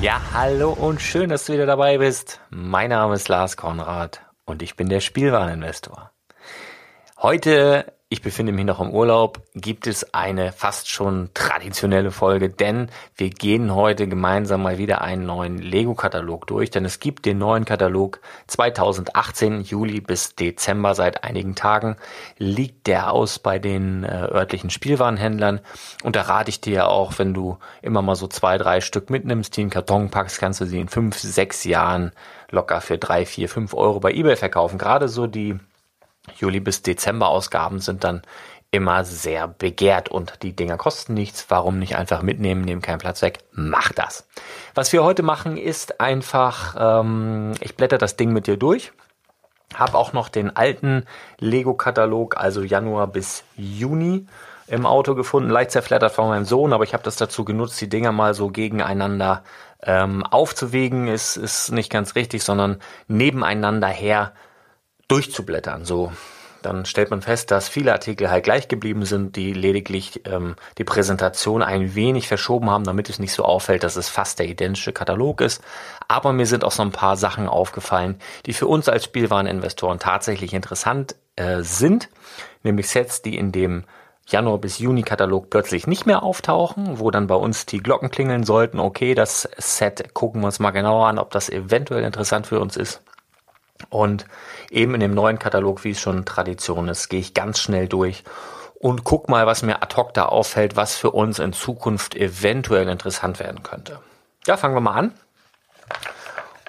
Ja, hallo und schön, dass du wieder dabei bist. Mein Name ist Lars Konrad und ich bin der Spielwareninvestor. Heute ich befinde mich noch im Urlaub, gibt es eine fast schon traditionelle Folge, denn wir gehen heute gemeinsam mal wieder einen neuen Lego-Katalog durch, denn es gibt den neuen Katalog 2018, Juli bis Dezember seit einigen Tagen, liegt der aus bei den äh, örtlichen Spielwarenhändlern? Und da rate ich dir auch, wenn du immer mal so zwei, drei Stück mitnimmst, die in Karton packst, kannst du sie in fünf, sechs Jahren locker für drei, vier, fünf Euro bei eBay verkaufen. Gerade so die Juli bis Dezember Ausgaben sind dann immer sehr begehrt und die Dinger kosten nichts. Warum nicht einfach mitnehmen, nehmen keinen Platz weg? Mach das. Was wir heute machen ist einfach, ähm, ich blätter das Ding mit dir durch. Hab auch noch den alten Lego-Katalog, also Januar bis Juni im Auto gefunden, leicht zerflattert von meinem Sohn, aber ich habe das dazu genutzt, die Dinger mal so gegeneinander ähm, aufzuwägen, ist, ist nicht ganz richtig, sondern nebeneinander her durchzublättern. So, dann stellt man fest, dass viele Artikel halt gleich geblieben sind, die lediglich ähm, die Präsentation ein wenig verschoben haben, damit es nicht so auffällt, dass es fast der identische Katalog ist. Aber mir sind auch so ein paar Sachen aufgefallen, die für uns als Spielwareninvestoren tatsächlich interessant äh, sind, nämlich Sets, die in dem Januar bis Juni Katalog plötzlich nicht mehr auftauchen, wo dann bei uns die Glocken klingeln sollten. Okay, das Set gucken wir uns mal genauer an, ob das eventuell interessant für uns ist. Und eben in dem neuen Katalog, wie es schon Tradition ist, gehe ich ganz schnell durch und guck mal, was mir ad hoc da auffällt, was für uns in Zukunft eventuell interessant werden könnte. Ja, fangen wir mal an.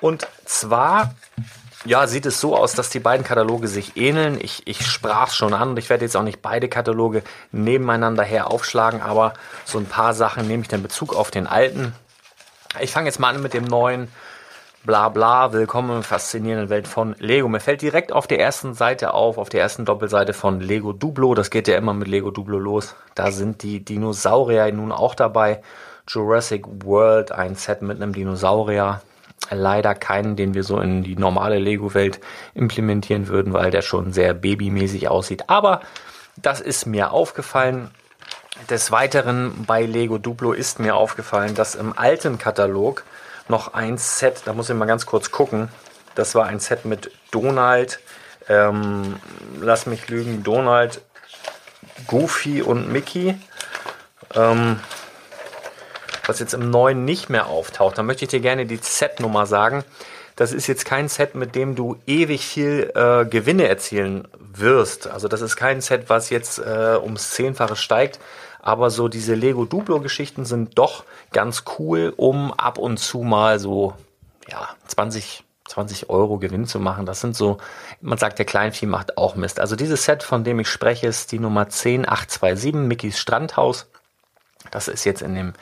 Und zwar, ja, sieht es so aus, dass die beiden Kataloge sich ähneln. Ich, ich sprach schon an und ich werde jetzt auch nicht beide Kataloge nebeneinander her aufschlagen, aber so ein paar Sachen nehme ich dann Bezug auf den alten. Ich fange jetzt mal an mit dem neuen bla bla, willkommen in faszinierenden Welt von Lego. Mir fällt direkt auf der ersten Seite auf, auf der ersten Doppelseite von Lego Duplo, das geht ja immer mit Lego Duplo los. Da sind die Dinosaurier nun auch dabei. Jurassic World, ein Set mit einem Dinosaurier. Leider keinen, den wir so in die normale Lego-Welt implementieren würden, weil der schon sehr babymäßig aussieht. Aber das ist mir aufgefallen. Des Weiteren bei Lego Duplo ist mir aufgefallen, dass im alten Katalog noch ein Set, da muss ich mal ganz kurz gucken. Das war ein Set mit Donald, ähm, lass mich lügen, Donald, Goofy und Mickey. Ähm, was jetzt im neuen nicht mehr auftaucht. Da möchte ich dir gerne die Set-Nummer sagen. Das ist jetzt kein Set, mit dem du ewig viel äh, Gewinne erzielen wirst. Also das ist kein Set, was jetzt äh, ums Zehnfache steigt, aber so diese Lego Duplo Geschichten sind doch ganz cool, um ab und zu mal so, ja, 20, 20 Euro Gewinn zu machen. Das sind so, man sagt, der Kleinvieh macht auch Mist. Also dieses Set, von dem ich spreche, ist die Nummer 10827, Mickys Strandhaus. Das ist jetzt in dem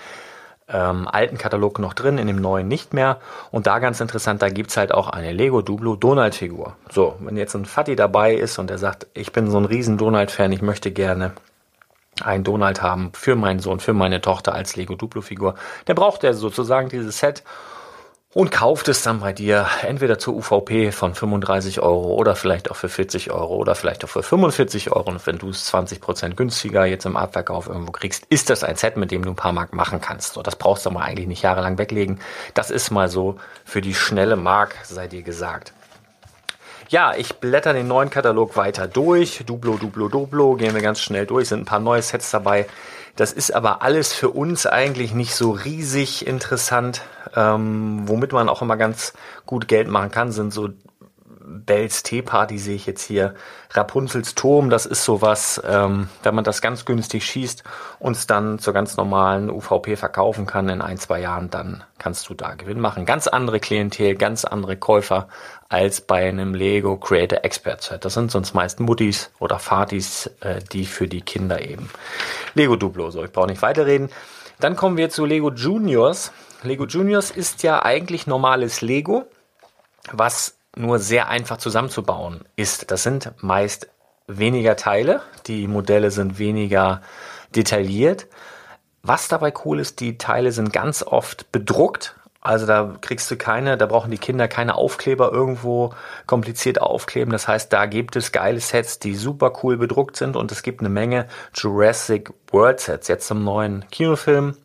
ähm, alten Katalog noch drin, in dem neuen nicht mehr. Und da ganz interessant, da gibt's halt auch eine Lego Duplo Donald Figur. So, wenn jetzt ein Fatty dabei ist und der sagt, ich bin so ein riesen Donald Fan, ich möchte gerne einen Donald haben für meinen Sohn, für meine Tochter als Lego Duplo Figur, der braucht er sozusagen dieses Set und kauft es dann bei dir entweder zur UVP von 35 Euro oder vielleicht auch für 40 Euro oder vielleicht auch für 45 Euro. Und wenn du es 20 Prozent günstiger jetzt im Abverkauf irgendwo kriegst, ist das ein Set, mit dem du ein paar Mark machen kannst. So, das brauchst du mal eigentlich nicht jahrelang weglegen. Das ist mal so für die schnelle Mark, sei dir gesagt. Ja, ich blätter den neuen Katalog weiter durch. Duplo, Duplo, Duplo, gehen wir ganz schnell durch. Sind ein paar neue Sets dabei. Das ist aber alles für uns eigentlich nicht so riesig interessant. Ähm, womit man auch immer ganz gut Geld machen kann, sind so Bells Teeparty sehe ich jetzt hier. Rapunzels Turm, das ist sowas, ähm, wenn man das ganz günstig schießt und es dann zur ganz normalen UVP verkaufen kann in ein, zwei Jahren, dann kannst du da Gewinn machen. Ganz andere Klientel, ganz andere Käufer als bei einem Lego Creator Expert Set. Das sind sonst meist Muttis oder Fatis, äh, die für die Kinder eben. Lego Duplo, so ich brauche nicht weiterreden. Dann kommen wir zu Lego Juniors. Lego Juniors ist ja eigentlich normales Lego, was nur sehr einfach zusammenzubauen ist. Das sind meist weniger Teile, die Modelle sind weniger detailliert. Was dabei cool ist, die Teile sind ganz oft bedruckt. Also da kriegst du keine, da brauchen die Kinder keine Aufkleber irgendwo kompliziert aufkleben. Das heißt, da gibt es geile Sets, die super cool bedruckt sind und es gibt eine Menge Jurassic World Sets jetzt zum neuen Kinofilm.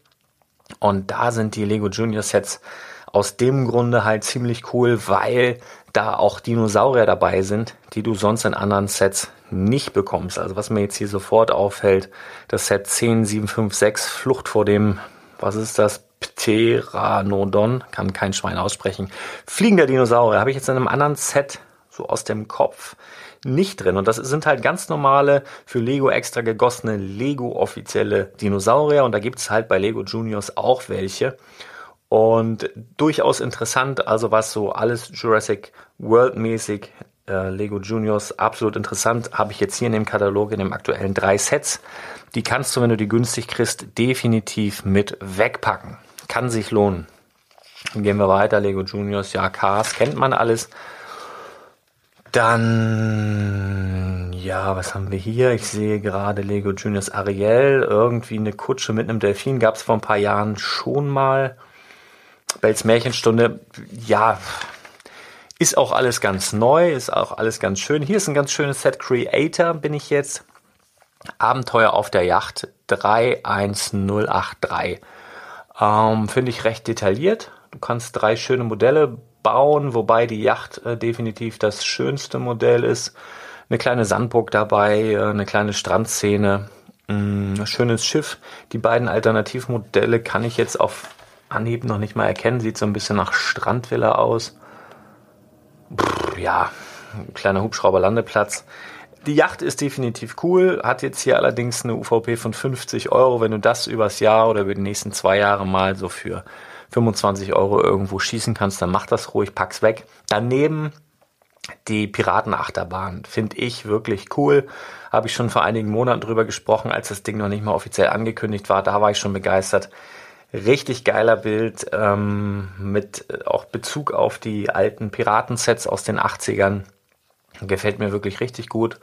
Und da sind die Lego Junior Sets aus dem Grunde halt ziemlich cool, weil da auch Dinosaurier dabei sind, die du sonst in anderen Sets nicht bekommst. Also was mir jetzt hier sofort auffällt, das Set 10756 Flucht vor dem, was ist das? Pteranodon, kann kein Schwein aussprechen. Fliegender Dinosaurier habe ich jetzt in einem anderen Set so aus dem Kopf nicht drin. Und das sind halt ganz normale, für Lego extra gegossene Lego offizielle Dinosaurier. Und da gibt es halt bei Lego Juniors auch welche. Und durchaus interessant, also was so alles Jurassic World mäßig, äh, Lego Juniors, absolut interessant, habe ich jetzt hier in dem Katalog, in dem aktuellen drei Sets. Die kannst du, wenn du die günstig kriegst, definitiv mit wegpacken. Kann sich lohnen. Dann gehen wir weiter, Lego Juniors, ja, Cars, kennt man alles. Dann, ja, was haben wir hier? Ich sehe gerade Lego Juniors Ariel, irgendwie eine Kutsche mit einem Delfin, gab es vor ein paar Jahren schon mal. Bells Märchenstunde, ja, ist auch alles ganz neu, ist auch alles ganz schön. Hier ist ein ganz schönes Set Creator, bin ich jetzt. Abenteuer auf der Yacht 31083. Ähm, Finde ich recht detailliert. Du kannst drei schöne Modelle bauen, wobei die Yacht äh, definitiv das schönste Modell ist. Eine kleine Sandburg dabei, äh, eine kleine Strandszene, ein mm, schönes Schiff. Die beiden Alternativmodelle kann ich jetzt auf Anhieb noch nicht mal erkennen. Sieht so ein bisschen nach Strandvilla aus. Pff, ja, ein kleiner Hubschrauberlandeplatz. Die Yacht ist definitiv cool, hat jetzt hier allerdings eine UVP von 50 Euro. Wenn du das übers Jahr oder über die nächsten zwei Jahre mal so für 25 Euro irgendwo schießen kannst, dann mach das ruhig, pack's weg. Daneben die Piratenachterbahn finde ich wirklich cool. Habe ich schon vor einigen Monaten drüber gesprochen, als das Ding noch nicht mal offiziell angekündigt war. Da war ich schon begeistert. Richtig geiler Bild ähm, mit auch Bezug auf die alten Piratensets aus den 80ern. Gefällt mir wirklich richtig gut.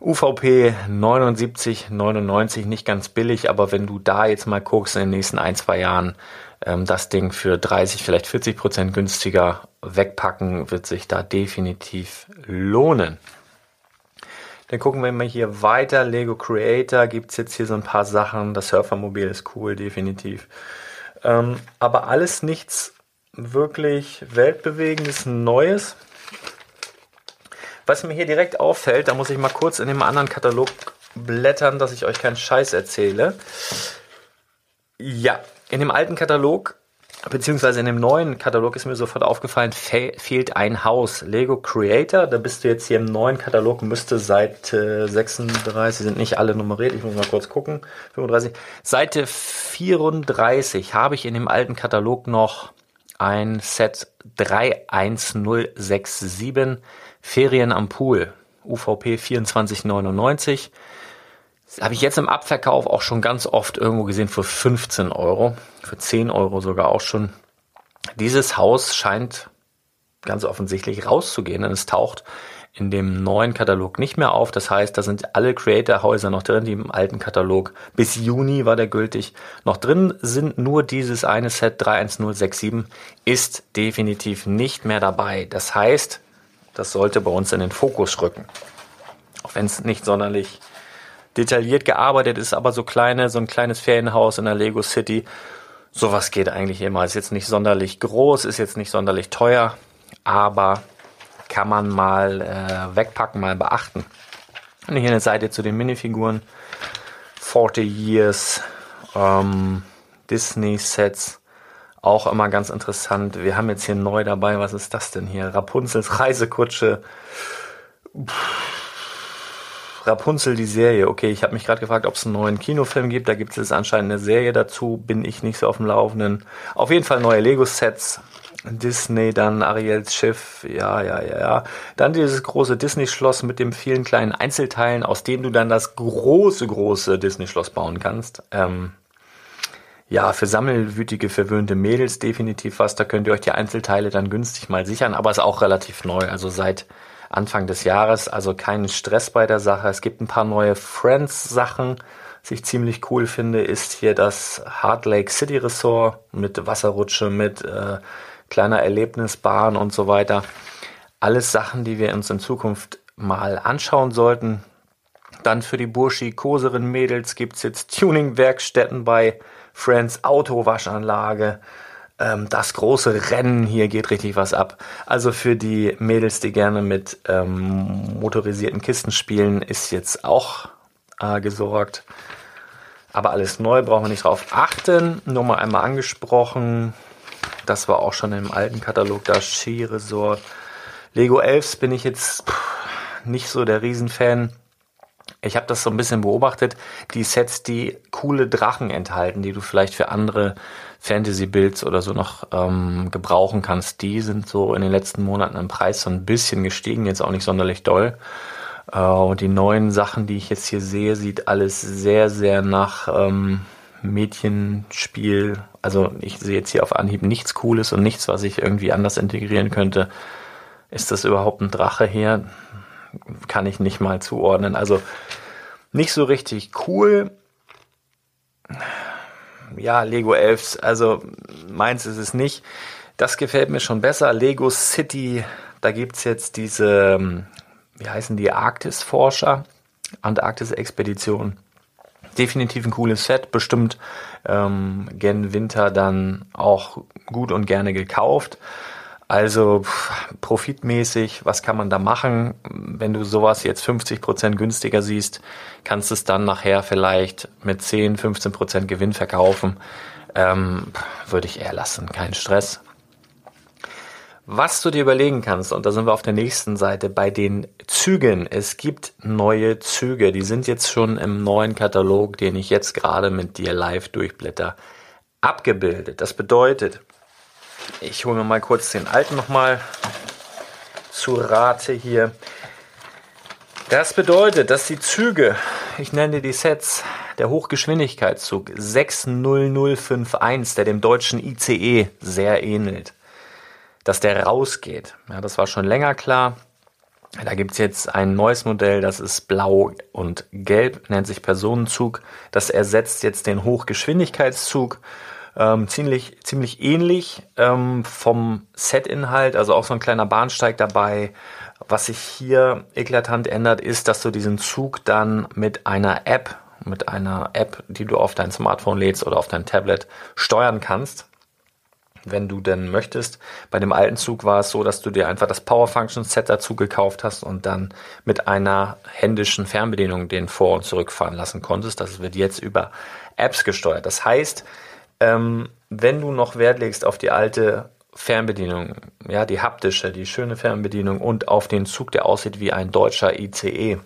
UVP 79,99, nicht ganz billig, aber wenn du da jetzt mal guckst in den nächsten ein, zwei Jahren, ähm, das Ding für 30, vielleicht 40 Prozent günstiger wegpacken, wird sich da definitiv lohnen. Dann gucken wir mal hier weiter. Lego Creator gibt es jetzt hier so ein paar Sachen. Das Surfermobil ist cool, definitiv. Ähm, aber alles nichts wirklich weltbewegendes, Neues. Was mir hier direkt auffällt, da muss ich mal kurz in dem anderen Katalog blättern, dass ich euch keinen Scheiß erzähle. Ja, in dem alten Katalog, beziehungsweise in dem neuen Katalog ist mir sofort aufgefallen, fe fehlt ein Haus. Lego Creator, da bist du jetzt hier im neuen Katalog, müsste Seite äh, 36, sind nicht alle nummeriert, ich muss mal kurz gucken, 35. Seite 34 habe ich in dem alten Katalog noch ein Set 31067 Ferien am Pool, UVP 2499. Habe ich jetzt im Abverkauf auch schon ganz oft irgendwo gesehen für 15 Euro, für 10 Euro sogar auch schon. Dieses Haus scheint ganz offensichtlich rauszugehen, denn es taucht in dem neuen Katalog nicht mehr auf. Das heißt, da sind alle Creator-Häuser noch drin, die im alten Katalog bis Juni war der gültig noch drin sind. Nur dieses eine Set 31067 ist definitiv nicht mehr dabei. Das heißt, das sollte bei uns in den Fokus rücken. Auch wenn es nicht sonderlich detailliert gearbeitet ist, aber so kleine, so ein kleines Ferienhaus in der Lego City, sowas geht eigentlich immer. Ist jetzt nicht sonderlich groß, ist jetzt nicht sonderlich teuer, aber kann man mal äh, wegpacken, mal beachten. Und hier eine Seite zu den Minifiguren. 40 Years ähm, Disney Sets auch immer ganz interessant. Wir haben jetzt hier neu dabei, was ist das denn hier? Rapunzels Reisekutsche. Rapunzel, die Serie. Okay, ich habe mich gerade gefragt, ob es einen neuen Kinofilm gibt. Da gibt es anscheinend eine Serie dazu. Bin ich nicht so auf dem Laufenden. Auf jeden Fall neue Lego-Sets. Disney, dann Ariels Schiff, ja, ja, ja, ja. Dann dieses große Disney-Schloss mit den vielen kleinen Einzelteilen, aus denen du dann das große, große Disney-Schloss bauen kannst. Ähm, ja, für sammelwütige, verwöhnte Mädels definitiv was. Da könnt ihr euch die Einzelteile dann günstig mal sichern, aber ist auch relativ neu, also seit Anfang des Jahres, also kein Stress bei der Sache. Es gibt ein paar neue Friends-Sachen. Was ich ziemlich cool finde, ist hier das Heart Lake City Resort mit Wasserrutsche, mit äh, kleiner Erlebnisbahn und so weiter. Alles Sachen, die wir uns in Zukunft mal anschauen sollten. Dann für die burschikoseren Mädels gibt's jetzt Tuning-Werkstätten bei Friends Autowaschanlage. Ähm, das große Rennen, hier geht richtig was ab. Also für die Mädels, die gerne mit ähm, motorisierten Kisten spielen, ist jetzt auch äh, gesorgt. Aber alles neu, brauchen wir nicht drauf achten. Nur mal einmal angesprochen. Das war auch schon im alten Katalog, das Skiresort. Lego Elves bin ich jetzt nicht so der Riesenfan. Ich habe das so ein bisschen beobachtet. Die Sets, die coole Drachen enthalten, die du vielleicht für andere Fantasy-Builds oder so noch ähm, gebrauchen kannst, die sind so in den letzten Monaten im Preis so ein bisschen gestiegen, jetzt auch nicht sonderlich doll. Äh, die neuen Sachen, die ich jetzt hier sehe, sieht alles sehr, sehr nach ähm, Mädchenspiel. Also ich sehe jetzt hier auf Anhieb nichts Cooles und nichts, was ich irgendwie anders integrieren könnte. Ist das überhaupt ein Drache hier? Kann ich nicht mal zuordnen. Also nicht so richtig cool. Ja, Lego Elves, also meins ist es nicht. Das gefällt mir schon besser. Lego City, da gibt es jetzt diese, wie heißen die, Arktis-Forscher, Antarktis-Expedition. Definitiv ein cooles Set, bestimmt ähm, gen Winter dann auch gut und gerne gekauft. Also profitmäßig, was kann man da machen? Wenn du sowas jetzt 50 Prozent günstiger siehst, kannst du es dann nachher vielleicht mit 10, 15 Prozent Gewinn verkaufen. Ähm, würde ich eher lassen, kein Stress. Was du dir überlegen kannst, und da sind wir auf der nächsten Seite bei den Zügen. Es gibt neue Züge, die sind jetzt schon im neuen Katalog, den ich jetzt gerade mit dir live durchblätter, abgebildet. Das bedeutet, ich hole mir mal kurz den alten nochmal zu Rate hier. Das bedeutet, dass die Züge, ich nenne die Sets, der Hochgeschwindigkeitszug 60051, der dem deutschen ICE sehr ähnelt, dass der rausgeht. Ja, das war schon länger klar. Da gibt es jetzt ein neues Modell, das ist blau und gelb, nennt sich Personenzug. Das ersetzt jetzt den Hochgeschwindigkeitszug. Ähm, ziemlich, ziemlich ähnlich ähm, vom Set-Inhalt, also auch so ein kleiner Bahnsteig dabei. Was sich hier eklatant ändert, ist, dass du diesen Zug dann mit einer App, mit einer App, die du auf dein Smartphone lädst oder auf dein Tablet steuern kannst wenn du denn möchtest. Bei dem alten Zug war es so, dass du dir einfach das Power Function Set dazu gekauft hast und dann mit einer händischen Fernbedienung den vor- und zurückfahren lassen konntest. Das wird jetzt über Apps gesteuert. Das heißt, ähm, wenn du noch Wert legst auf die alte Fernbedienung, ja, die haptische, die schöne Fernbedienung und auf den Zug, der aussieht wie ein deutscher ICE,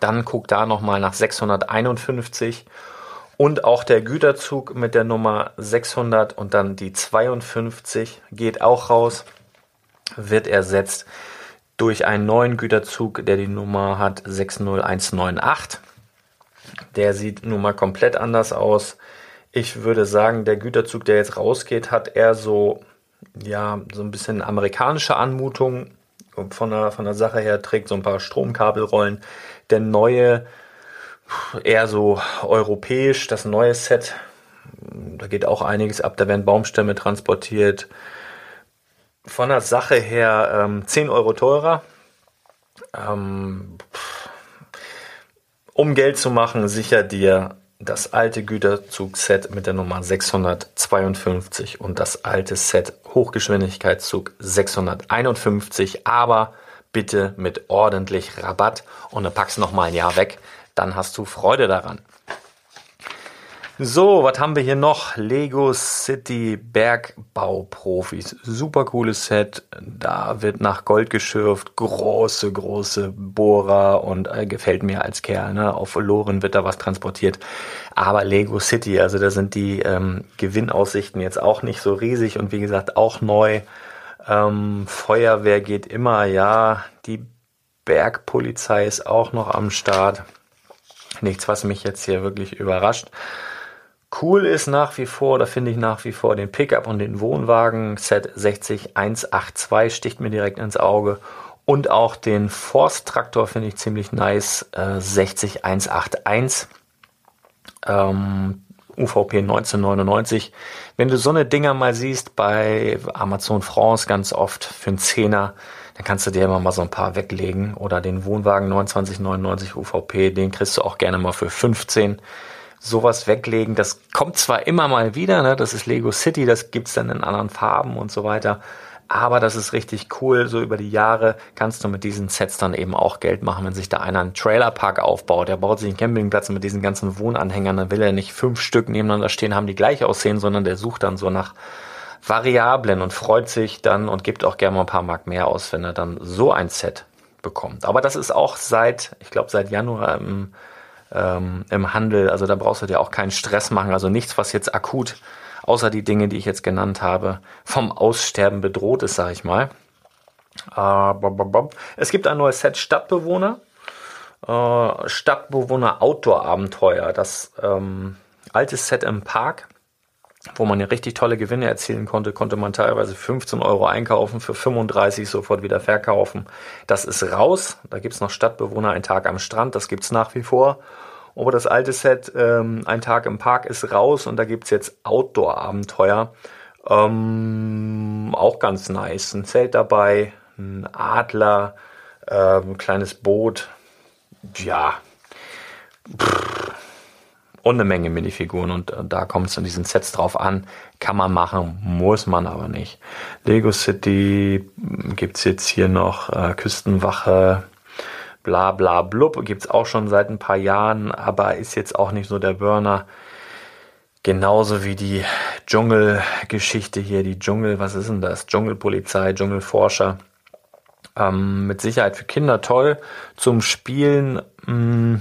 dann guck da nochmal nach 651 und auch der Güterzug mit der Nummer 600 und dann die 52 geht auch raus, wird ersetzt durch einen neuen Güterzug, der die Nummer hat 60198. Der sieht nun mal komplett anders aus. Ich würde sagen, der Güterzug, der jetzt rausgeht, hat eher so, ja, so ein bisschen amerikanische Anmutung. Von der, von der Sache her trägt so ein paar Stromkabelrollen. Der neue eher so europäisch, das neue Set. Da geht auch einiges ab, da werden Baumstämme transportiert. Von der Sache her ähm, 10 Euro teurer. Ähm, um Geld zu machen, sicher dir das alte Güterzug-Set mit der Nummer 652 und das alte Set Hochgeschwindigkeitszug 651, aber bitte mit ordentlich Rabatt und dann packst du noch mal ein Jahr weg dann hast du Freude daran. So, was haben wir hier noch? Lego City Bergbauprofis. Super cooles Set. Da wird nach Gold geschürft. Große, große Bohrer und äh, gefällt mir als Kerl. Ne? Auf Loren wird da was transportiert. Aber Lego City, also da sind die ähm, Gewinnaussichten jetzt auch nicht so riesig und wie gesagt auch neu. Ähm, Feuerwehr geht immer, ja. Die Bergpolizei ist auch noch am Start. Nichts, was mich jetzt hier wirklich überrascht. Cool ist nach wie vor, da finde ich nach wie vor den Pickup und den Wohnwagen Set 60182 sticht mir direkt ins Auge. Und auch den Forsttraktor finde ich ziemlich nice, äh, 60181. Ähm, UVP 1999. Wenn du so eine Dinger mal siehst bei Amazon France ganz oft für einen Zehner, dann kannst du dir immer mal so ein paar weglegen. Oder den Wohnwagen 2999 UVP, den kriegst du auch gerne mal für 15. Sowas weglegen, das kommt zwar immer mal wieder, ne? das ist Lego City, das gibt's dann in anderen Farben und so weiter. Aber das ist richtig cool. So über die Jahre kannst du mit diesen Sets dann eben auch Geld machen, wenn sich da einer einen Trailerpark aufbaut. Der baut sich einen Campingplatz mit diesen ganzen Wohnanhängern. Dann will er nicht fünf Stück nebeneinander stehen haben, die gleich aussehen, sondern der sucht dann so nach Variablen und freut sich dann und gibt auch gerne mal ein paar Mark mehr aus, wenn er dann so ein Set bekommt. Aber das ist auch seit, ich glaube, seit Januar im, ähm, im Handel. Also da brauchst du dir auch keinen Stress machen. Also nichts, was jetzt akut, außer die Dinge, die ich jetzt genannt habe, vom Aussterben bedroht ist, sage ich mal. Äh, es gibt ein neues Set Stadtbewohner. Äh, Stadtbewohner Outdoor-Abenteuer. Das ähm, alte Set im Park wo man ja richtig tolle Gewinne erzielen konnte, konnte man teilweise 15 Euro einkaufen, für 35 sofort wieder verkaufen. Das ist raus. Da gibt's noch Stadtbewohner, ein Tag am Strand, das gibt's nach wie vor. Aber das alte Set, ähm, ein Tag im Park, ist raus und da gibt's jetzt Outdoor-Abenteuer. Ähm, auch ganz nice. Ein Zelt dabei, ein Adler, ähm, ein kleines Boot. Ja. Pff und eine Menge Minifiguren und äh, da kommt es in diesen Sets drauf an. Kann man machen, muss man aber nicht. Lego City hm, gibt's jetzt hier noch äh, Küstenwache, bla bla blub, gibt's auch schon seit ein paar Jahren, aber ist jetzt auch nicht so der Burner. Genauso wie die Dschungelgeschichte hier, die Dschungel, was ist denn das? Dschungelpolizei, Dschungelforscher. Ähm, mit Sicherheit für Kinder toll. Zum Spielen mh, mm,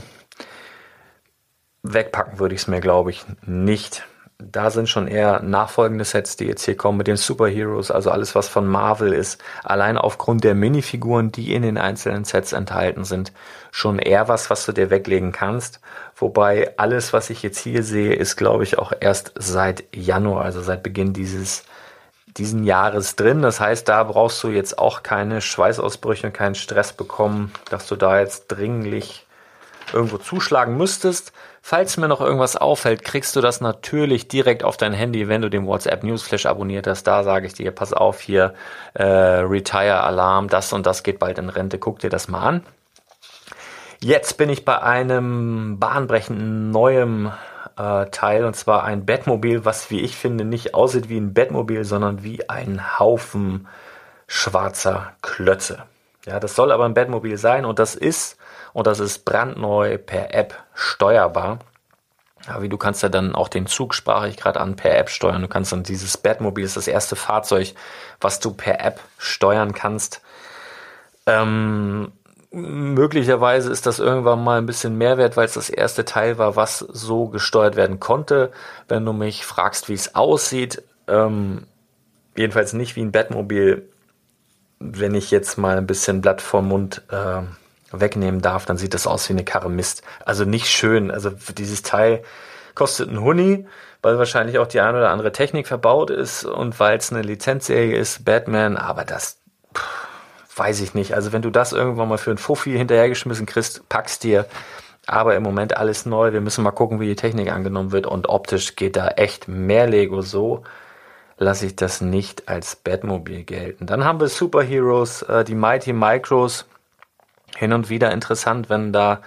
wegpacken würde ich es mir, glaube ich, nicht da sind schon eher nachfolgende Sets, die jetzt hier kommen mit den Superheroes, also alles, was von Marvel ist, allein aufgrund der Minifiguren, die in den einzelnen Sets enthalten sind, schon eher was, was du dir weglegen kannst. Wobei alles, was ich jetzt hier sehe, ist, glaube ich, auch erst seit Januar, also seit Beginn dieses diesen Jahres drin. Das heißt, da brauchst du jetzt auch keine Schweißausbrüche und keinen Stress bekommen, dass du da jetzt dringlich irgendwo zuschlagen müsstest. Falls mir noch irgendwas auffällt, kriegst du das natürlich direkt auf dein Handy, wenn du den WhatsApp Newsflash abonniert hast. Da sage ich dir, pass auf hier, äh, Retire Alarm, das und das geht bald in Rente. Guck dir das mal an. Jetzt bin ich bei einem bahnbrechenden neuen äh, Teil und zwar ein Bettmobil, was wie ich finde nicht aussieht wie ein Bettmobil, sondern wie ein Haufen schwarzer Klötze. Ja, das soll aber ein Bettmobil sein und das ist und das ist brandneu per App steuerbar. Ja, wie du kannst ja dann auch den Zug, sprach ich gerade an, per App steuern. Du kannst dann dieses Batmobil ist das erste Fahrzeug, was du per App steuern kannst. Ähm, möglicherweise ist das irgendwann mal ein bisschen Mehrwert, weil es das erste Teil war, was so gesteuert werden konnte. Wenn du mich fragst, wie es aussieht, ähm, jedenfalls nicht wie ein Batmobil, wenn ich jetzt mal ein bisschen Blatt vom Mund äh, wegnehmen darf, dann sieht das aus wie eine Karre Mist. Also nicht schön. Also dieses Teil kostet ein Huni, weil wahrscheinlich auch die eine oder andere Technik verbaut ist und weil es eine Lizenzserie ist, Batman, aber das pff, weiß ich nicht. Also wenn du das irgendwann mal für ein Fuffi hinterhergeschmissen kriegst, packst dir. Aber im Moment alles neu. Wir müssen mal gucken, wie die Technik angenommen wird. Und optisch geht da echt mehr Lego so lasse ich das nicht als Batmobil gelten. Dann haben wir Superheroes, äh, die Mighty Micros hin und wieder interessant, wenn da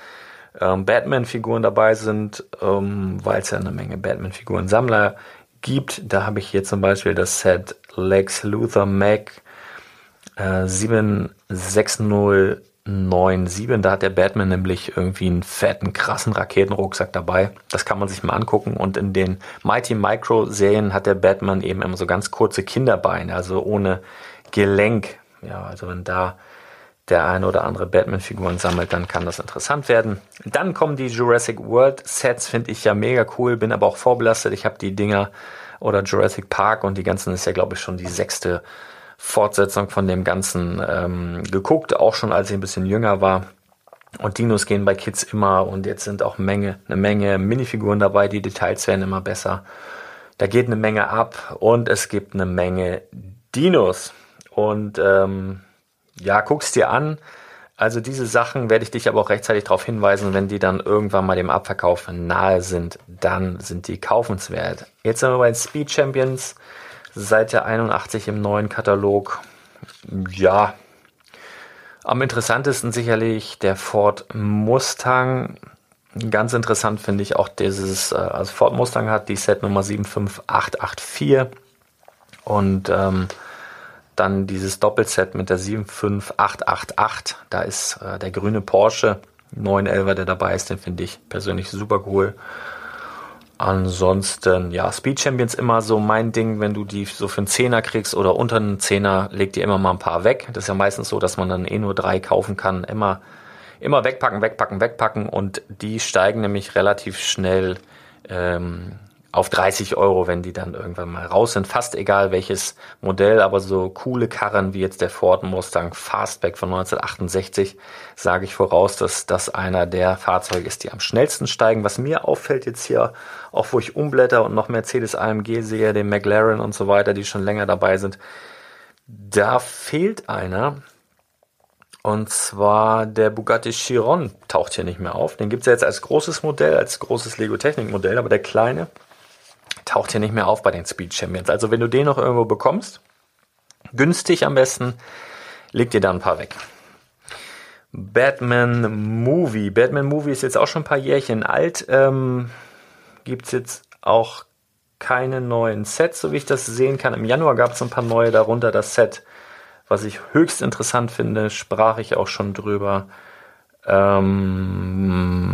ähm, Batman-Figuren dabei sind, ähm, weil es ja eine Menge Batman-Figuren-Sammler gibt. Da habe ich hier zum Beispiel das Set Lex Luthor Mac äh, 76097. Da hat der Batman nämlich irgendwie einen fetten, krassen Raketenrucksack dabei. Das kann man sich mal angucken. Und in den Mighty Micro Serien hat der Batman eben immer so ganz kurze Kinderbeine, also ohne Gelenk. Ja, also wenn da der eine oder andere Batman-Figuren sammelt, dann kann das interessant werden. Dann kommen die Jurassic World Sets, finde ich ja mega cool, bin aber auch vorbelastet. Ich habe die Dinger oder Jurassic Park und die ganzen ist ja, glaube ich, schon die sechste Fortsetzung von dem Ganzen ähm, geguckt, auch schon als ich ein bisschen jünger war. Und Dinos gehen bei Kids immer und jetzt sind auch Menge, eine Menge Minifiguren dabei, die Details werden immer besser. Da geht eine Menge ab und es gibt eine Menge Dinos. Und ähm, ja, guck's dir an. Also diese Sachen werde ich dich aber auch rechtzeitig darauf hinweisen, wenn die dann irgendwann mal dem Abverkauf nahe sind, dann sind die kaufenswert. Jetzt sind wir bei den Speed Champions, Seite 81 im neuen Katalog. Ja, am interessantesten sicherlich der Ford Mustang. Ganz interessant finde ich auch dieses, äh, also Ford Mustang hat die Set Nummer 75884 und ähm, dann dieses Doppelset mit der 75888. Da ist äh, der grüne Porsche 911, der dabei ist, den finde ich persönlich super cool. Ansonsten, ja, Speed Champions immer so mein Ding, wenn du die so für einen Zehner kriegst oder unter einen Zehner, leg dir immer mal ein paar weg. Das ist ja meistens so, dass man dann eh nur drei kaufen kann. Immer, immer wegpacken, wegpacken, wegpacken und die steigen nämlich relativ schnell ähm, auf 30 Euro, wenn die dann irgendwann mal raus sind. Fast egal welches Modell, aber so coole Karren wie jetzt der Ford Mustang Fastback von 1968, sage ich voraus, dass das einer der Fahrzeuge ist, die am schnellsten steigen. Was mir auffällt jetzt hier, auch wo ich umblätter und noch Mercedes AMG sehe, den McLaren und so weiter, die schon länger dabei sind, da fehlt einer. Und zwar der Bugatti Chiron taucht hier nicht mehr auf. Den gibt es ja jetzt als großes Modell, als großes Lego Technik Modell, aber der kleine, taucht hier nicht mehr auf bei den Speed Champions. Also wenn du den noch irgendwo bekommst, günstig am besten, leg dir da ein paar weg. Batman Movie. Batman Movie ist jetzt auch schon ein paar Jährchen alt. Ähm, Gibt es jetzt auch keine neuen Sets, so wie ich das sehen kann. Im Januar gab es ein paar neue, darunter das Set, was ich höchst interessant finde, sprach ich auch schon drüber. Ähm,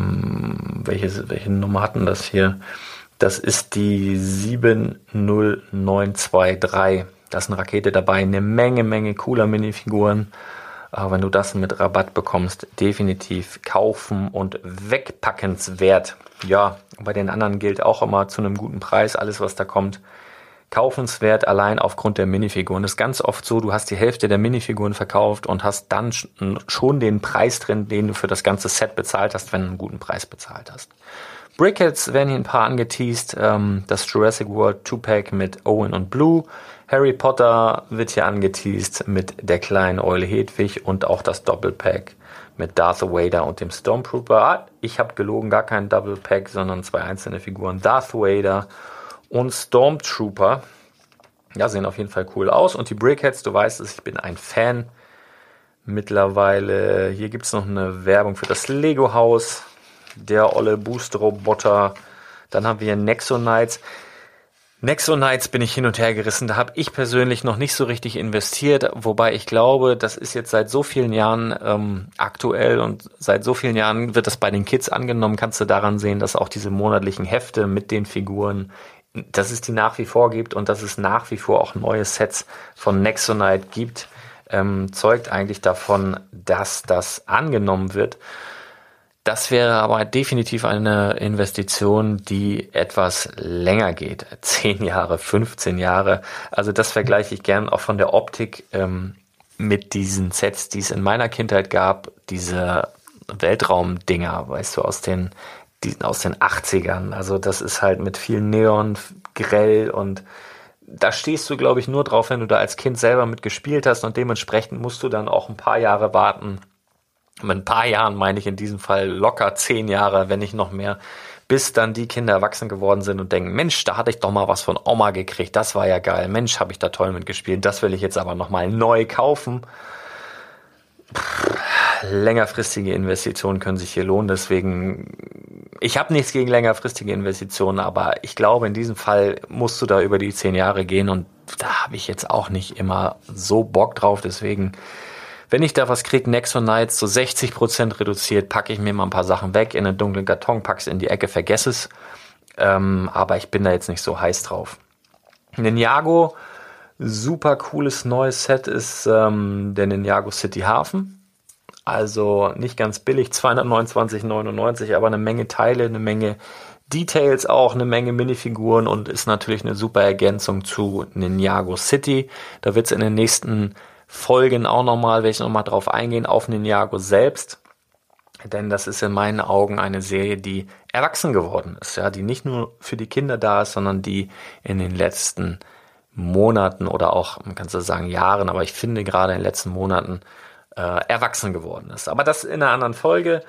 welche, welche Nummer hatten das hier? Das ist die 70923. Da ist eine Rakete dabei, eine Menge, Menge cooler Minifiguren. Aber wenn du das mit Rabatt bekommst, definitiv kaufen und wegpackenswert. Ja, bei den anderen gilt auch immer zu einem guten Preis alles, was da kommt. Kaufenswert allein aufgrund der Minifiguren. Das ist ganz oft so, du hast die Hälfte der Minifiguren verkauft und hast dann schon den Preis drin, den du für das ganze Set bezahlt hast, wenn du einen guten Preis bezahlt hast. Brickheads werden hier ein paar angeteased. Ähm, das Jurassic World 2-Pack mit Owen und Blue. Harry Potter wird hier angeteased mit der kleinen Eule Hedwig und auch das Doppelpack mit Darth Vader und dem Stormtrooper. Ah, ich habe gelogen, gar kein Double Pack, sondern zwei einzelne Figuren. Darth Vader und Stormtrooper. Ja, sehen auf jeden Fall cool aus. Und die Brickheads, du weißt es, ich bin ein Fan. Mittlerweile, hier gibt es noch eine Werbung für das Lego-Haus. Der olle Boost-Roboter. Dann haben wir Nexonites. Nexonites bin ich hin und her gerissen. Da habe ich persönlich noch nicht so richtig investiert, wobei ich glaube, das ist jetzt seit so vielen Jahren ähm, aktuell und seit so vielen Jahren wird das bei den Kids angenommen. Kannst du daran sehen, dass auch diese monatlichen Hefte mit den Figuren, dass es die nach wie vor gibt und dass es nach wie vor auch neue Sets von Nexonite gibt, ähm, zeugt eigentlich davon, dass das angenommen wird. Das wäre aber definitiv eine Investition, die etwas länger geht. Zehn Jahre, 15 Jahre. Also das vergleiche ich gern auch von der Optik ähm, mit diesen Sets, die es in meiner Kindheit gab. Diese Weltraumdinger, weißt du, aus den, die, aus den 80ern. Also das ist halt mit viel Neon, grell und da stehst du, glaube ich, nur drauf, wenn du da als Kind selber mitgespielt hast und dementsprechend musst du dann auch ein paar Jahre warten, mit ein paar Jahren meine ich in diesem Fall locker zehn Jahre, wenn nicht noch mehr, bis dann die Kinder erwachsen geworden sind und denken, Mensch, da hatte ich doch mal was von Oma gekriegt, das war ja geil, Mensch, habe ich da toll mitgespielt, das will ich jetzt aber nochmal neu kaufen. Längerfristige Investitionen können sich hier lohnen, deswegen, ich habe nichts gegen längerfristige Investitionen, aber ich glaube, in diesem Fall musst du da über die zehn Jahre gehen und da habe ich jetzt auch nicht immer so Bock drauf, deswegen wenn ich da was kriege, Nexon Nights so 60% reduziert, packe ich mir mal ein paar Sachen weg in einen dunklen Karton, pack's in die Ecke, vergesse es. Ähm, aber ich bin da jetzt nicht so heiß drauf. Ninjago, super cooles neues Set ist ähm, der Ninjago City Hafen. Also nicht ganz billig, 229,99, aber eine Menge Teile, eine Menge Details auch, eine Menge Minifiguren und ist natürlich eine super Ergänzung zu Ninjago City. Da wird es in den nächsten Folgen auch nochmal, werde ich nochmal drauf eingehen, auf Ninjago selbst. Denn das ist in meinen Augen eine Serie, die erwachsen geworden ist, ja, die nicht nur für die Kinder da ist, sondern die in den letzten Monaten oder auch, man kann so sagen, Jahren, aber ich finde gerade in den letzten Monaten äh, erwachsen geworden ist. Aber das in einer anderen Folge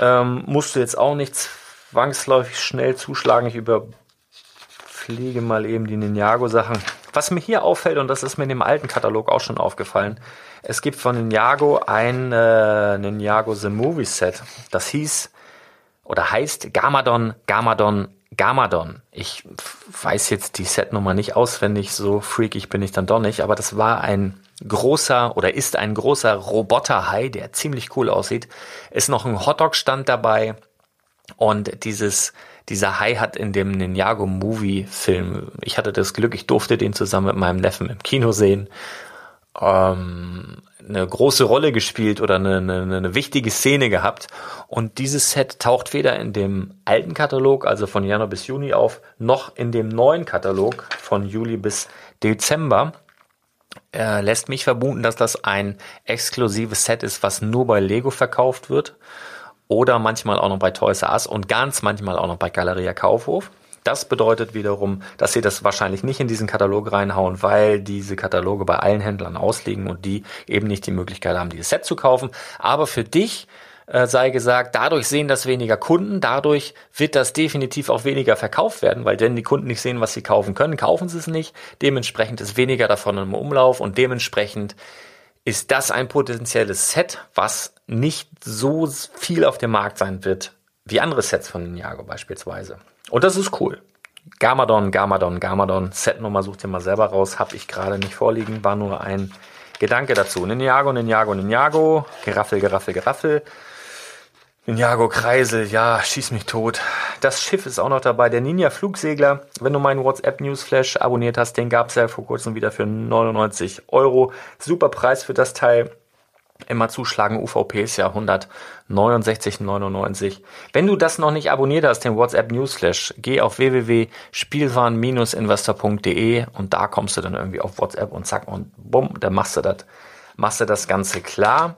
ähm, musst du jetzt auch nicht zwangsläufig schnell zuschlagen. Ich überfliege mal eben die Ninjago-Sachen. Was mir hier auffällt, und das ist mir in dem alten Katalog auch schon aufgefallen, es gibt von Ninjago ein äh, Ninjago The Movie Set. Das hieß oder heißt Gamadon, Gamadon, Gamadon. Ich weiß jetzt die Setnummer nicht auswendig, so freakig bin ich dann doch nicht, aber das war ein großer oder ist ein großer Roboterhai, der ziemlich cool aussieht. Ist noch ein Hotdog-Stand dabei und dieses dieser Hai hat in dem Ninjago Movie Film, ich hatte das Glück, ich durfte den zusammen mit meinem Neffen im Kino sehen, ähm, eine große Rolle gespielt oder eine, eine, eine wichtige Szene gehabt. Und dieses Set taucht weder in dem alten Katalog, also von Januar bis Juni auf, noch in dem neuen Katalog von Juli bis Dezember. Er lässt mich vermuten, dass das ein exklusives Set ist, was nur bei Lego verkauft wird oder manchmal auch noch bei Toys R Us und ganz manchmal auch noch bei Galeria Kaufhof. Das bedeutet wiederum, dass sie das wahrscheinlich nicht in diesen Katalog reinhauen, weil diese Kataloge bei allen Händlern ausliegen und die eben nicht die Möglichkeit haben, dieses Set zu kaufen. Aber für dich äh, sei gesagt, dadurch sehen das weniger Kunden, dadurch wird das definitiv auch weniger verkauft werden, weil wenn die Kunden nicht sehen, was sie kaufen können, kaufen sie es nicht. Dementsprechend ist weniger davon im Umlauf und dementsprechend ist das ein potenzielles Set, was nicht so viel auf dem Markt sein wird wie andere Sets von Ninjago beispielsweise. Und das ist cool. Gamadon, Gamadon, Gamadon. Setnummer sucht ihr mal selber raus. Hab ich gerade nicht vorliegen. War nur ein Gedanke dazu. Ninjago, Ninjago, Ninjago. Geraffel, Geraffel, Geraffel. Ninjago Kreisel, ja, schieß mich tot. Das Schiff ist auch noch dabei, der Ninja Flugsegler. Wenn du meinen WhatsApp Newsflash abonniert hast, den gab's ja vor kurzem wieder für 99 Euro. Super Preis für das Teil. Immer zuschlagen, UVP ist ja 169,99. Wenn du das noch nicht abonniert hast, den WhatsApp Newsflash, geh auf www.spielwaren-investor.de und da kommst du dann irgendwie auf WhatsApp und zack und bumm, dann machst du das, machst du das Ganze klar.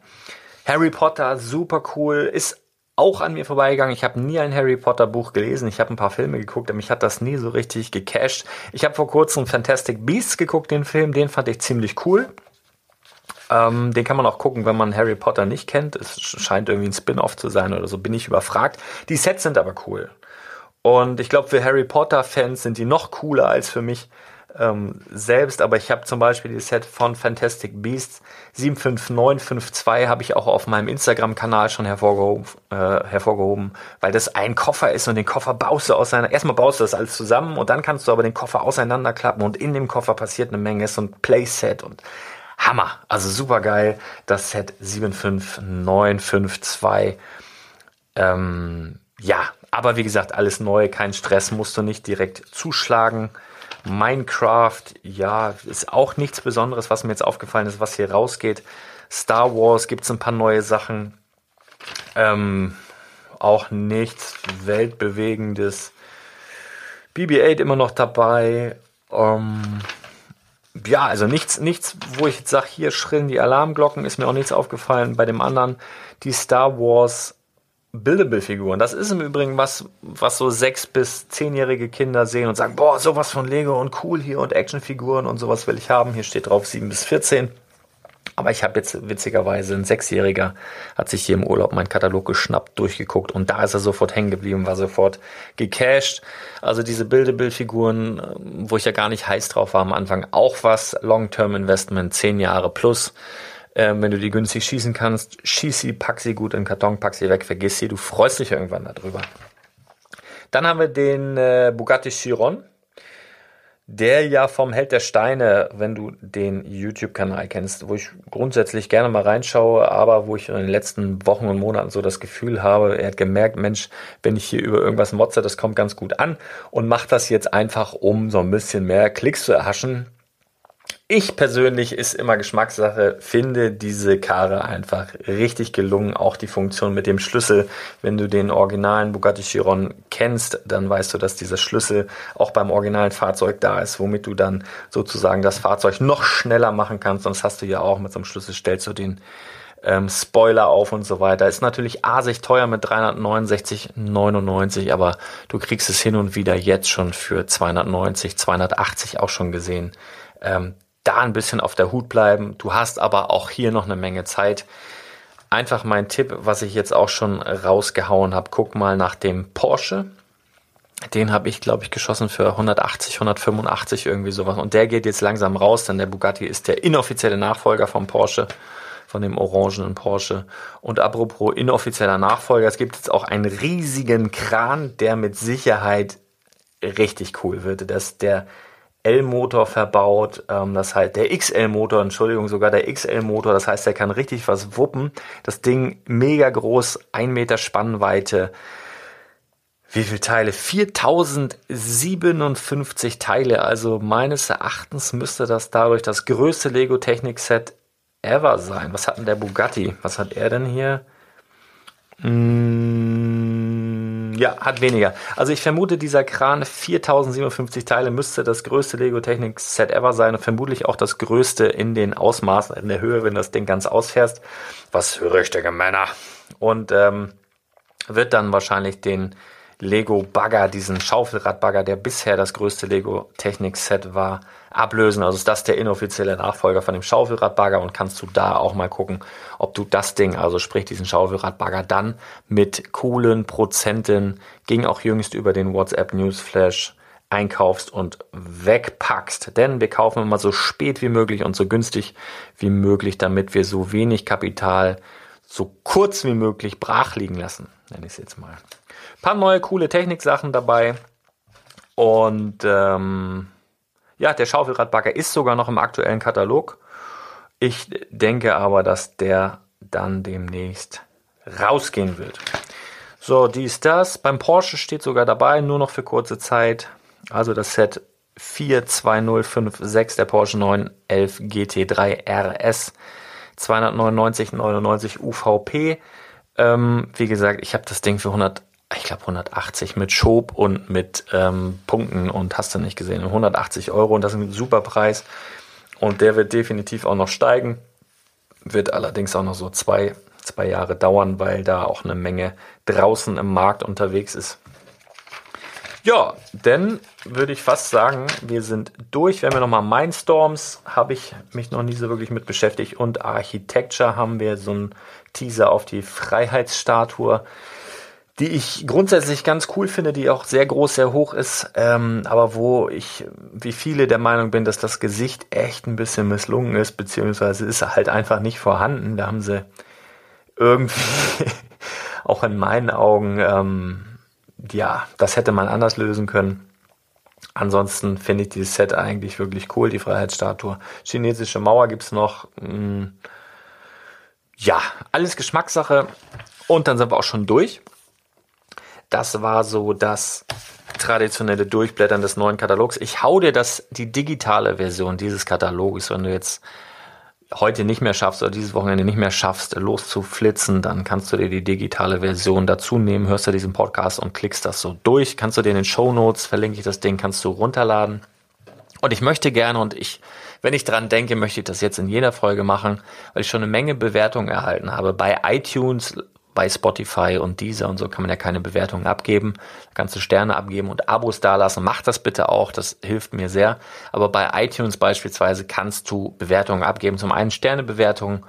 Harry Potter, super cool, ist auch an mir vorbeigegangen. Ich habe nie ein Harry Potter Buch gelesen. Ich habe ein paar Filme geguckt, aber mich hat das nie so richtig gecasht. Ich habe vor kurzem Fantastic Beasts geguckt, den Film. Den fand ich ziemlich cool. Ähm, den kann man auch gucken, wenn man Harry Potter nicht kennt. Es scheint irgendwie ein Spin-off zu sein oder so. Bin ich überfragt. Die Sets sind aber cool. Und ich glaube, für Harry Potter-Fans sind die noch cooler als für mich ähm, selbst, aber ich habe zum Beispiel die Set von Fantastic Beasts 75952 habe ich auch auf meinem Instagram-Kanal schon hervorgehoben, äh, hervorgehoben, weil das ein Koffer ist und den Koffer baust du auseinander. Erstmal baust du das alles zusammen und dann kannst du aber den Koffer auseinanderklappen und in dem Koffer passiert eine Menge. ist so ein Playset und Hammer, also super geil. Das Set 75952. Ähm, ja, aber wie gesagt, alles neu, kein Stress, musst du nicht direkt zuschlagen. Minecraft, ja, ist auch nichts Besonderes, was mir jetzt aufgefallen ist, was hier rausgeht. Star Wars gibt es ein paar neue Sachen. Ähm, auch nichts Weltbewegendes. BB-8 immer noch dabei. Ähm, ja, also nichts, nichts, wo ich jetzt sage, hier schrillen die Alarmglocken, ist mir auch nichts aufgefallen. Bei dem anderen, die Star Wars Buildable-Figuren. Das ist im Übrigen was, was so sechs bis zehnjährige Kinder sehen und sagen, boah, sowas von Lego und cool hier und Actionfiguren und sowas will ich haben. Hier steht drauf sieben bis vierzehn. Aber ich habe jetzt witzigerweise ein Sechsjähriger, hat sich hier im Urlaub meinen Katalog geschnappt, durchgeguckt und da ist er sofort hängen geblieben, war sofort gecached. Also diese Buildable-Figuren, wo ich ja gar nicht heiß drauf war am Anfang, auch was Long-Term-Investment, zehn Jahre plus. Ähm, wenn du die günstig schießen kannst, schieß sie, pack sie gut in den Karton, pack sie weg, vergiss sie, du freust dich irgendwann darüber. Dann haben wir den äh, Bugatti Chiron, der ja vom Held der Steine, wenn du den YouTube-Kanal kennst, wo ich grundsätzlich gerne mal reinschaue, aber wo ich in den letzten Wochen und Monaten so das Gefühl habe, er hat gemerkt, Mensch, wenn ich hier über irgendwas motze, das kommt ganz gut an und macht das jetzt einfach, um so ein bisschen mehr Klicks zu erhaschen. Ich persönlich ist immer Geschmackssache, finde diese Karre einfach richtig gelungen. Auch die Funktion mit dem Schlüssel. Wenn du den originalen Bugatti Chiron kennst, dann weißt du, dass dieser Schlüssel auch beim originalen Fahrzeug da ist, womit du dann sozusagen das Fahrzeug noch schneller machen kannst. Das hast du ja auch mit so einem Schlüssel, stellst du den ähm, Spoiler auf und so weiter. Ist natürlich asig teuer mit 369,99, aber du kriegst es hin und wieder jetzt schon für 290, 280 auch schon gesehen. Ähm, da ein bisschen auf der Hut bleiben. Du hast aber auch hier noch eine Menge Zeit. Einfach mein Tipp, was ich jetzt auch schon rausgehauen habe. Guck mal nach dem Porsche. Den habe ich, glaube ich, geschossen für 180, 185 irgendwie sowas. Und der geht jetzt langsam raus, denn der Bugatti ist der inoffizielle Nachfolger vom Porsche, von dem orangenen Porsche. Und apropos inoffizieller Nachfolger, es gibt jetzt auch einen riesigen Kran, der mit Sicherheit richtig cool wird. Das der L-Motor verbaut, ähm, das heißt der XL-Motor, Entschuldigung, sogar der XL-Motor, das heißt, der kann richtig was wuppen. Das Ding mega groß, ein Meter Spannweite. Wie viele Teile? 4057 Teile. Also meines Erachtens müsste das dadurch das größte Lego Technik Set ever sein. Was hat denn der Bugatti? Was hat er denn hier? Mm, ja, hat weniger. Also ich vermute, dieser Kran 4057 Teile müsste das größte Lego Technik Set ever sein und vermutlich auch das größte in den Ausmaßen, in der Höhe, wenn das Ding ganz ausfährst. Was für richtige Männer. Und ähm, wird dann wahrscheinlich den Lego Bagger, diesen Schaufelradbagger, der bisher das größte Lego Technik Set war, ablösen. Also ist das der inoffizielle Nachfolger von dem Schaufelradbagger und kannst du da auch mal gucken, ob du das Ding, also sprich diesen Schaufelradbagger, dann mit coolen Prozenten, ging auch jüngst über den WhatsApp Newsflash, einkaufst und wegpackst. Denn wir kaufen immer so spät wie möglich und so günstig wie möglich, damit wir so wenig Kapital so kurz wie möglich brach liegen lassen, nenne ich es jetzt mal. Ein paar neue coole Techniksachen dabei. Und ähm, ja, der Schaufelradbagger ist sogar noch im aktuellen Katalog. Ich denke aber, dass der dann demnächst rausgehen wird. So, dies, das. Beim Porsche steht sogar dabei, nur noch für kurze Zeit. Also das Set 42056 der Porsche 911 GT3 RS 299,99 UVP. Ähm, wie gesagt, ich habe das Ding für 100, ich glaube 180 mit Schob und mit ähm, Punkten und hast du nicht gesehen. 180 Euro und das ist ein super Preis. Und der wird definitiv auch noch steigen. Wird allerdings auch noch so zwei, zwei Jahre dauern, weil da auch eine Menge draußen im Markt unterwegs ist. Ja, dann würde ich fast sagen, wir sind durch. Wir nochmal Mindstorms, habe ich mich noch nie so wirklich mit beschäftigt. Und Architecture haben wir so einen Teaser auf die Freiheitsstatue, die ich grundsätzlich ganz cool finde, die auch sehr groß, sehr hoch ist, ähm, aber wo ich, wie viele der Meinung bin, dass das Gesicht echt ein bisschen misslungen ist, beziehungsweise ist halt einfach nicht vorhanden. Da haben sie irgendwie auch in meinen Augen ähm, ja, das hätte man anders lösen können. Ansonsten finde ich dieses Set eigentlich wirklich cool, die Freiheitsstatue. Chinesische Mauer gibt's noch. Mh, hm, ja, alles Geschmackssache. Und dann sind wir auch schon durch. Das war so das traditionelle Durchblättern des neuen Katalogs. Ich hau dir das, die digitale Version dieses Katalogs, wenn du jetzt heute nicht mehr schaffst oder dieses Wochenende nicht mehr schaffst, loszuflitzen, dann kannst du dir die digitale Version dazu nehmen, hörst du diesen Podcast und klickst das so durch. Kannst du dir in den Show Notes, verlinke ich das Ding, kannst du runterladen. Und ich möchte gerne und ich, wenn ich dran denke, möchte ich das jetzt in jeder Folge machen, weil ich schon eine Menge Bewertungen erhalten habe. Bei iTunes bei Spotify und dieser und so kann man ja keine Bewertungen abgeben. Da kannst du Sterne abgeben und Abos dalassen. Mach das bitte auch, das hilft mir sehr. Aber bei iTunes beispielsweise kannst du Bewertungen abgeben. Zum einen Sternebewertungen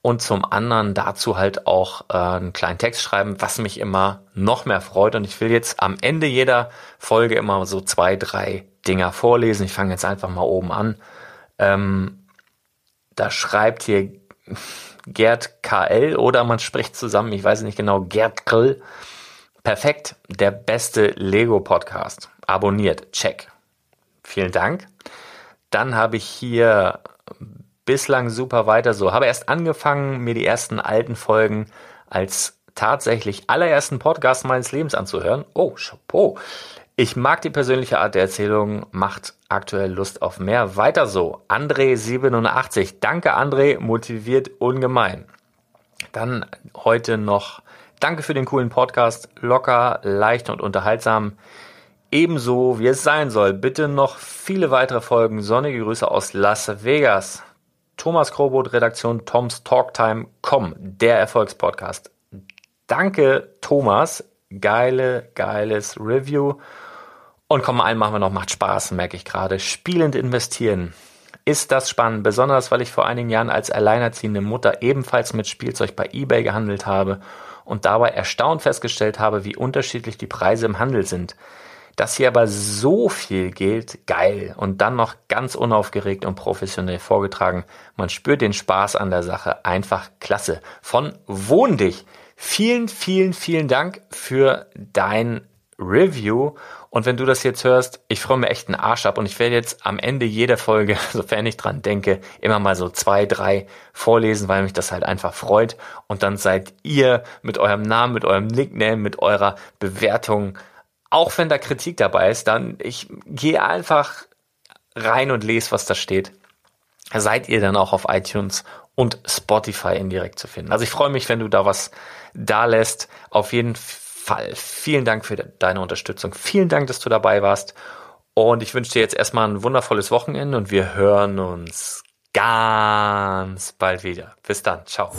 und zum anderen dazu halt auch äh, einen kleinen Text schreiben, was mich immer noch mehr freut. Und ich will jetzt am Ende jeder Folge immer so zwei, drei Dinger vorlesen. Ich fange jetzt einfach mal oben an. Ähm, da schreibt hier Gerd KL oder man spricht zusammen, ich weiß nicht genau, Gerd Krill. Perfekt, der beste Lego-Podcast. Abonniert, check. Vielen Dank. Dann habe ich hier bislang super weiter so. Habe erst angefangen, mir die ersten alten Folgen als tatsächlich allerersten Podcast meines Lebens anzuhören. Oh, Chapeau. Ich mag die persönliche Art der Erzählung, macht aktuell Lust auf mehr. Weiter so. André87. Danke, André. Motiviert ungemein. Dann heute noch Danke für den coolen Podcast. Locker, leicht und unterhaltsam. Ebenso wie es sein soll. Bitte noch viele weitere Folgen. Sonnige Grüße aus Las Vegas. Thomas Krobot, Redaktion Toms Talktime. Com, der Erfolgspodcast. Danke, Thomas. Geile, geiles Review. Und komm, einen machen wir noch, macht Spaß, merke ich gerade. Spielend investieren. Ist das spannend, besonders weil ich vor einigen Jahren als alleinerziehende Mutter ebenfalls mit Spielzeug bei eBay gehandelt habe und dabei erstaunt festgestellt habe, wie unterschiedlich die Preise im Handel sind. Dass hier aber so viel gilt, geil. Und dann noch ganz unaufgeregt und professionell vorgetragen. Man spürt den Spaß an der Sache. Einfach klasse. Von Wohndich. Vielen, vielen, vielen Dank für dein Review. Und wenn du das jetzt hörst, ich freue mir echt einen Arsch ab und ich werde jetzt am Ende jeder Folge, sofern ich dran denke, immer mal so zwei, drei vorlesen, weil mich das halt einfach freut. Und dann seid ihr mit eurem Namen, mit eurem Nickname, mit eurer Bewertung, auch wenn da Kritik dabei ist, dann ich gehe einfach rein und lese, was da steht. Seid ihr dann auch auf iTunes und Spotify indirekt zu finden. Also ich freue mich, wenn du da was da lässt. Auf jeden Fall Fall. Vielen Dank für deine Unterstützung. Vielen Dank, dass du dabei warst. Und ich wünsche dir jetzt erstmal ein wundervolles Wochenende und wir hören uns ganz bald wieder. Bis dann. Ciao.